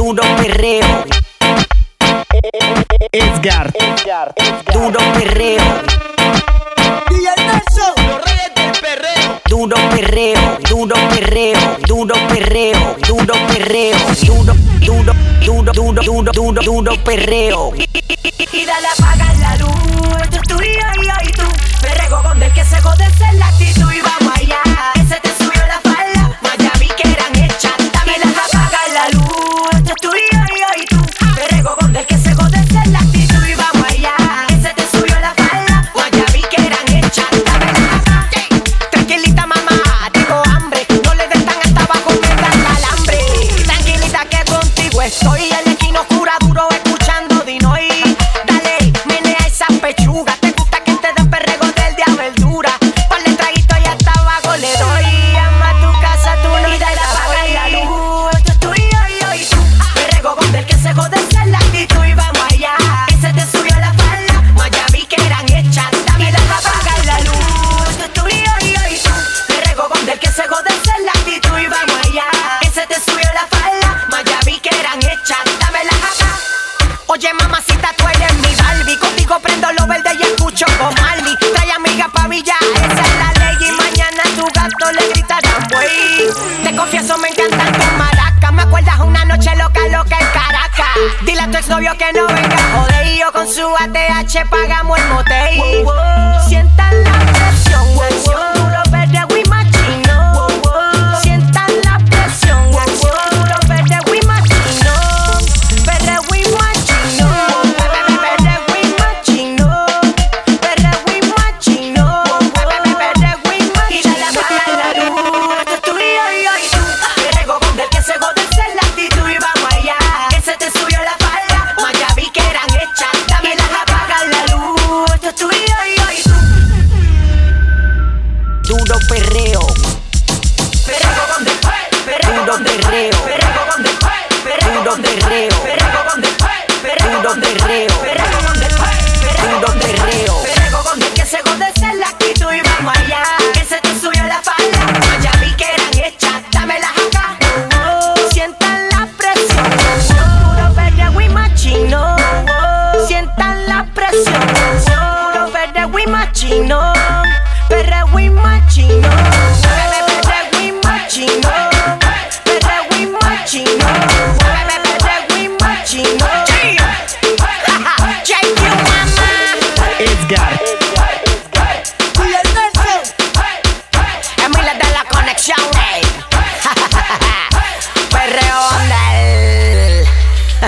duro perreo. Edgar, duro perreo. Los reyes del perreo. Duro perreo, duro perreo, duro perreo, duro perreo, duro, duro, duro, duro, duro, duro, duro perreo. Y dale apagar la luz, tú y yo y yo y tú. Me rego con del que se jode Oye, mamacita, tú eres mi Barbie. Contigo prendo lo verde y escucho con Marley. Trae amiga pa' Villa, esa es la ley. Y mañana tu gato le gritarán, güey. Te confieso, me encantan tus maracas. Me acuerdas una noche loca, loca en Caracas. Dile a tu exnovio que no venga, joder. Yo con su ATH pagamos el motel. Sientan la presión, Duro perreo, perreo. del perreo. con del perreo. del perrego Duro con del perreo. perrego con del que se jode esa es la actitud y vamos allá. Que se te subió la falda. Ya vi que eran hechas dámelas acá. Sientan la presión. Puro verde we machino. Sientan la presión. Puro machino